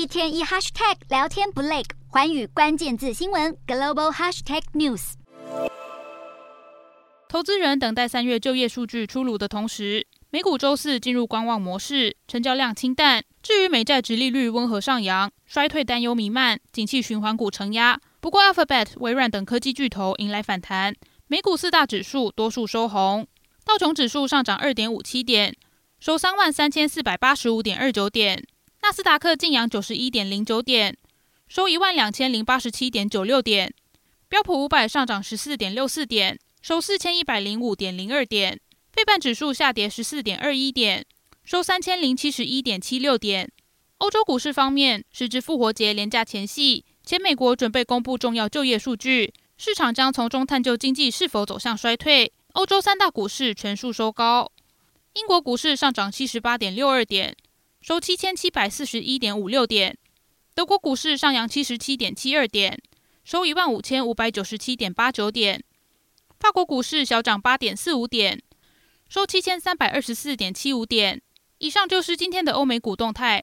一天一 hashtag 聊天不累，寰宇关键字新闻 global hashtag news。投资人等待三月就业数据出炉的同时，美股周四进入观望模式，成交量清淡。至于美债殖利率温和上扬，衰退担忧弥漫，景气循环股承压。不过，Alphabet、微软等科技巨头迎来反弹，美股四大指数多数收红。道琼指数上涨二点五七点，收三万三千四百八十五点二九点；纳斯达克劲扬九十一点零九点，收一万两千零八十七点九六点；标普五百上涨十四点六四点，收四千一百零五点零二点。费半指数下跌十四点二一点，收三千零七十一点七六点。欧洲股市方面，时值复活节连假前夕，且美国准备公布重要就业数据，市场将从中探究经济是否走向衰退。欧洲三大股市全数收高，英国股市上涨七十八点六二点，收七千七百四十一点五六点。德国股市上扬七十七点七二点，收一万五千五百九十七点八九点。法国股市小涨八点四五点。收七千三百二十四点七五点。以上就是今天的欧美股动态。